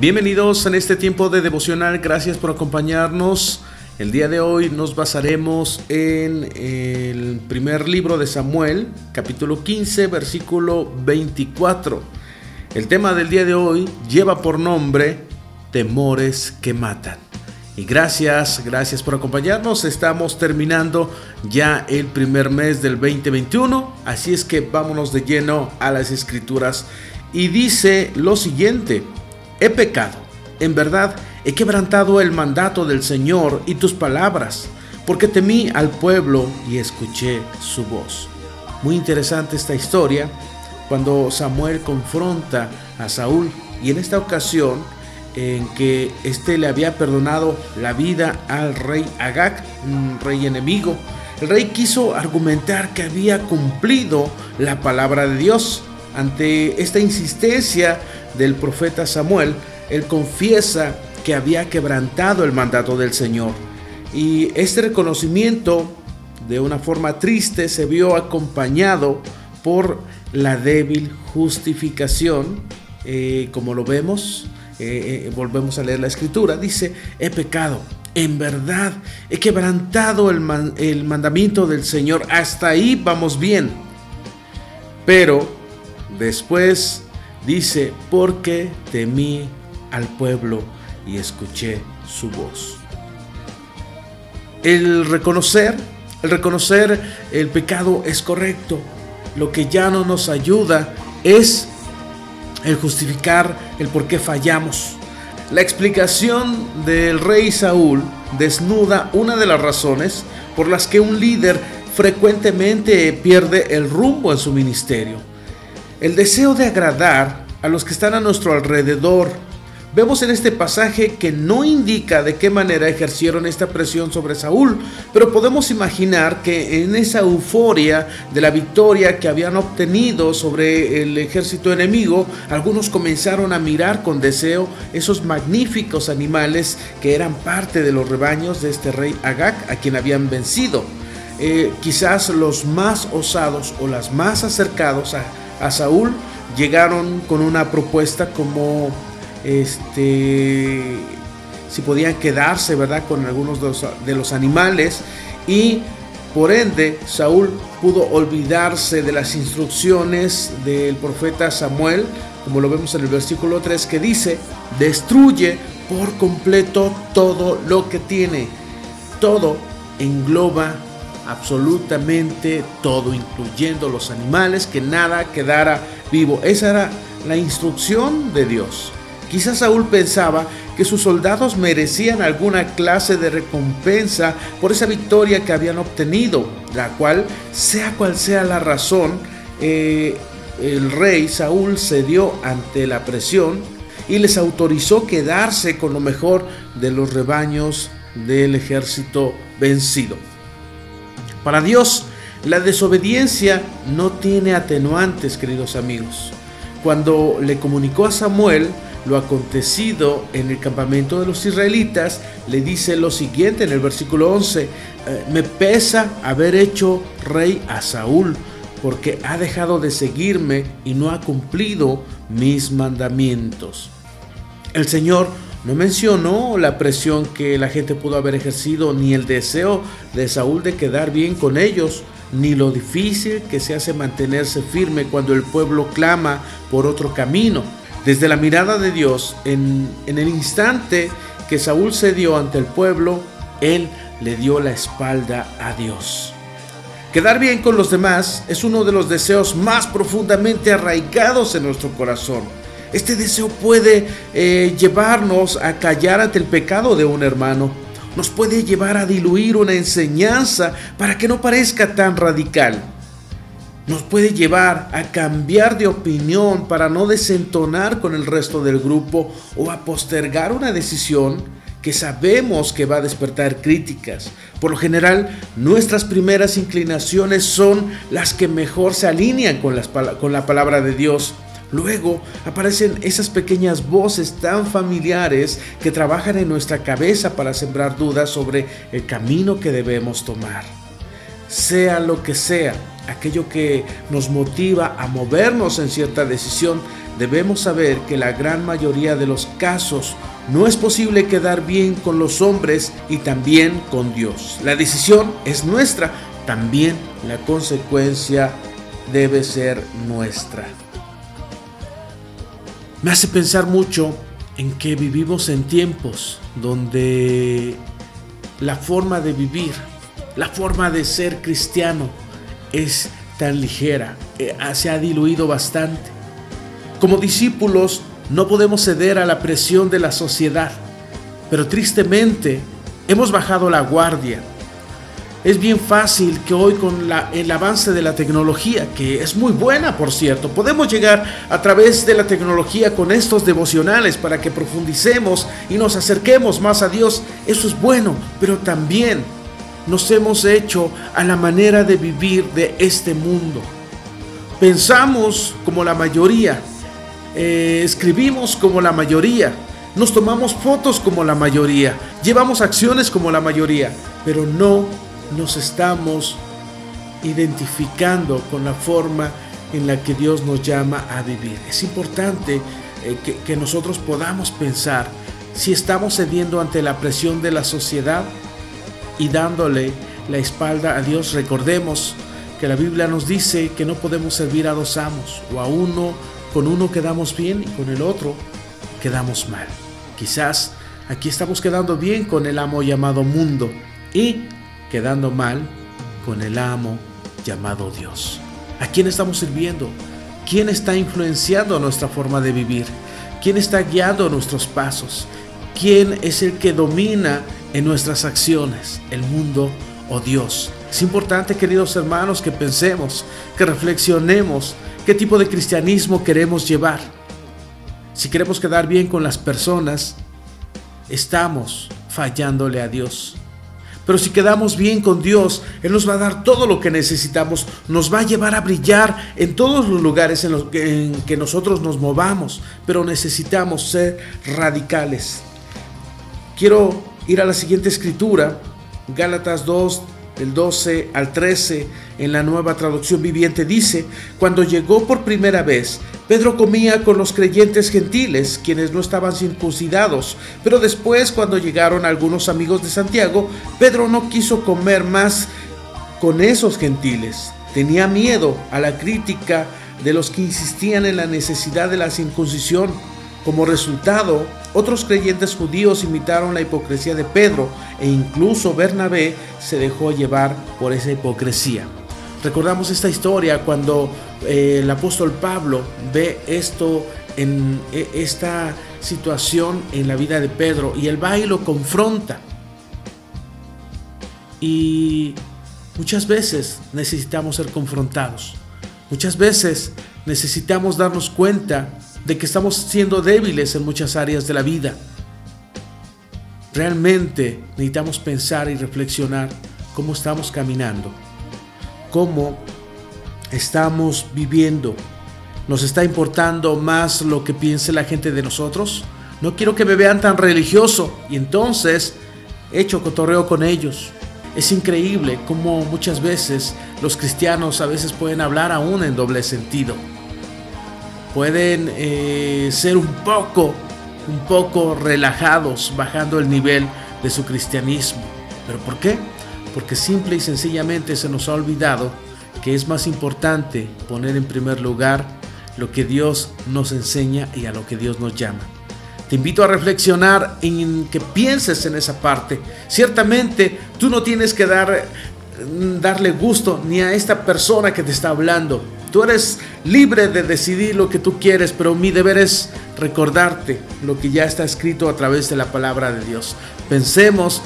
Bienvenidos en este tiempo de devocional, gracias por acompañarnos. El día de hoy nos basaremos en el primer libro de Samuel, capítulo 15, versículo 24. El tema del día de hoy lleva por nombre Temores que matan. Y gracias, gracias por acompañarnos. Estamos terminando ya el primer mes del 2021, así es que vámonos de lleno a las escrituras. Y dice lo siguiente, he pecado, en verdad he quebrantado el mandato del Señor y tus palabras, porque temí al pueblo y escuché su voz. Muy interesante esta historia, cuando Samuel confronta a Saúl y en esta ocasión en que éste le había perdonado la vida al rey Agag, un rey enemigo, el rey quiso argumentar que había cumplido la palabra de Dios. Ante esta insistencia del profeta Samuel, él confiesa que había quebrantado el mandato del Señor. Y este reconocimiento, de una forma triste, se vio acompañado por la débil justificación, eh, como lo vemos, eh, eh, volvemos a leer la escritura, dice, he pecado, en verdad, he quebrantado el, el mandamiento del Señor, hasta ahí vamos bien. Pero después dice, porque temí al pueblo y escuché su voz. El reconocer, el reconocer el pecado es correcto. Lo que ya no nos ayuda es el justificar el por qué fallamos. La explicación del rey Saúl desnuda una de las razones por las que un líder frecuentemente pierde el rumbo en su ministerio. El deseo de agradar a los que están a nuestro alrededor Vemos en este pasaje que no indica de qué manera ejercieron esta presión sobre Saúl, pero podemos imaginar que en esa euforia de la victoria que habían obtenido sobre el ejército enemigo, algunos comenzaron a mirar con deseo esos magníficos animales que eran parte de los rebaños de este rey Agag a quien habían vencido. Eh, quizás los más osados o las más acercados a, a Saúl llegaron con una propuesta como este, si podían quedarse, ¿verdad?, con algunos de los, animales y por ende Saúl pudo olvidarse de las instrucciones del profeta Samuel, como lo vemos en el versículo 3 que dice, destruye por completo todo lo que tiene. Todo engloba absolutamente todo, incluyendo los animales, que nada quedara vivo. Esa era la instrucción de Dios. Quizás Saúl pensaba que sus soldados merecían alguna clase de recompensa por esa victoria que habían obtenido, la cual, sea cual sea la razón, eh, el rey Saúl cedió ante la presión y les autorizó quedarse con lo mejor de los rebaños del ejército vencido. Para Dios, la desobediencia no tiene atenuantes, queridos amigos. Cuando le comunicó a Samuel lo acontecido en el campamento de los israelitas, le dice lo siguiente en el versículo 11, eh, me pesa haber hecho rey a Saúl, porque ha dejado de seguirme y no ha cumplido mis mandamientos. El Señor no mencionó la presión que la gente pudo haber ejercido, ni el deseo de Saúl de quedar bien con ellos, ni lo difícil que se hace mantenerse firme cuando el pueblo clama por otro camino. Desde la mirada de Dios, en, el instante que Saúl cedió ante el pueblo, él le dio la espalda a Dios. Quedar bien con los demás es uno de los deseos más profundamente arraigados en nuestro corazón. Este deseo puede eh, llevarnos a callar ante el pecado de un hermano. Nos puede llevar a diluir una enseñanza para que no parezca tan radical nos puede llevar a cambiar de opinión para no desentonar con el resto del grupo o a postergar una decisión que sabemos que va a despertar críticas. Por lo general, nuestras primeras inclinaciones son las que mejor se alinean con, con la palabra de Dios. Luego aparecen esas pequeñas voces tan familiares que trabajan en nuestra cabeza para sembrar dudas sobre el camino que debemos tomar. Sea lo que sea, aquello que nos motiva a movernos en cierta decisión, debemos saber que la gran mayoría de los casos no es posible quedar bien con los hombres y también con Dios. La decisión es nuestra, también la consecuencia debe ser nuestra. Me hace pensar mucho en que vivimos en tiempos donde la forma de vivir, la forma de ser cristiano es tan ligera, eh, se ha diluido bastante. Como discípulos no podemos ceder a la presión de la sociedad, pero tristemente hemos bajado la guardia es bien fácil que hoy con el avance de la tecnología, que es muy buena por cierto, podemos llegar a través de la tecnología con estos devocionales para que profundicemos y nos acerquemos más a Dios. Eso es bueno, pero también nos hemos hecho a la manera de vivir de este mundo. Pensamos como la mayoría, eh, escribimos como la mayoría, nos tomamos fotos como la mayoría, llevamos acciones como la mayoría, pero no nos estamos identificando con la forma en la que Dios nos llama a vivir. Es importante eh, que, que nosotros podamos pensar si estamos cediendo ante la presión de la sociedad y dándole la espalda a Dios. Recordemos que la Biblia nos dice que no podemos servir a dos amos, o a uno, con uno quedamos bien y con el otro quedamos mal. Quizás aquí estamos quedando bien con el amo llamado mundo y quedando mal con el amo llamado Dios. ¿A quién estamos sirviendo? ¿Quién está influenciando nuestra forma de vivir? ¿Quién está guiando nuestros pasos? ¿Quién es el que domina en nuestras acciones? ¿El mundo o Dios? Es importante, queridos hermanos, que pensemos, que reflexionemos qué tipo de cristianismo queremos llevar. Si queremos quedar bien con las personas, estamos fallándole a Dios. Pero si quedamos bien con Dios, Él nos va a dar todo lo que necesitamos, nos va a llevar a brillar en todos los lugares en los que, en que nosotros nos movamos, pero necesitamos ser radicales. Quiero ir a la siguiente escritura, Gálatas 2, del 12 al 13, en la nueva traducción viviente dice, cuando llegó por primera vez, Pedro comía con los creyentes gentiles, quienes no estaban circuncidados, pero después cuando llegaron algunos amigos de Santiago, Pedro no quiso comer más con esos gentiles. Tenía miedo a la crítica de los que insistían en la necesidad de la circuncisión. Como resultado, otros creyentes judíos imitaron la hipocresía de Pedro e incluso Bernabé se dejó llevar por esa hipocresía. Recordamos esta historia cuando eh, el apóstol Pablo ve esto en e, esta situación en la vida de Pedro y él va y lo confronta. Y muchas veces necesitamos ser confrontados. Muchas veces necesitamos darnos cuenta de que estamos siendo débiles en muchas áreas de la vida. Realmente necesitamos pensar y reflexionar cómo estamos caminando, cómo estamos viviendo. ¿Nos está importando más lo que piense la gente de nosotros? No quiero que me vean tan religioso y entonces hecho cotorreo con ellos. Es increíble cómo muchas veces los cristianos a veces pueden hablar aún en doble sentido pueden eh, ser un poco, un poco relajados, bajando el nivel de su cristianismo. ¿Pero por qué? Porque simple y sencillamente se nos ha olvidado que es más importante poner en primer lugar lo que Dios nos enseña y a lo que Dios nos llama. Te invito a reflexionar en que pienses en esa parte. Ciertamente tú no tienes que dar, darle gusto ni a esta persona que te está hablando, Tú eres libre de decidir lo que tú quieres, pero mi deber es recordarte lo que ya está escrito a través de la palabra de Dios. Pensemos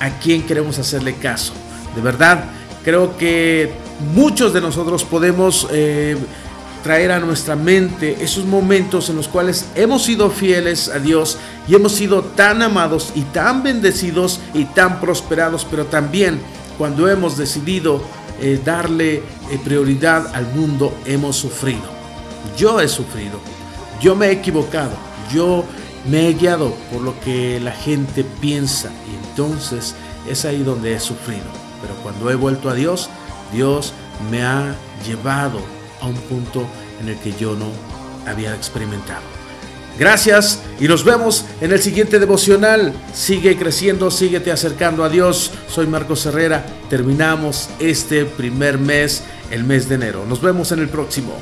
a quién queremos hacerle caso. De verdad, creo que muchos de nosotros podemos eh, traer a nuestra mente esos momentos en los cuales hemos sido fieles a Dios y hemos sido tan amados y tan bendecidos y tan prosperados, pero también cuando hemos decidido eh, darle eh, prioridad al mundo, hemos sufrido. Yo he sufrido, yo me he equivocado, yo me he guiado por lo que la gente piensa y entonces es ahí donde he sufrido. Pero cuando he vuelto a Dios, Dios me ha llevado a un punto en el que yo no había experimentado. Gracias y nos vemos en el siguiente devocional. Sigue creciendo, síguete acercando a Dios. Soy Marcos Herrera. Terminamos este primer mes, el mes de enero. Nos vemos en el próximo.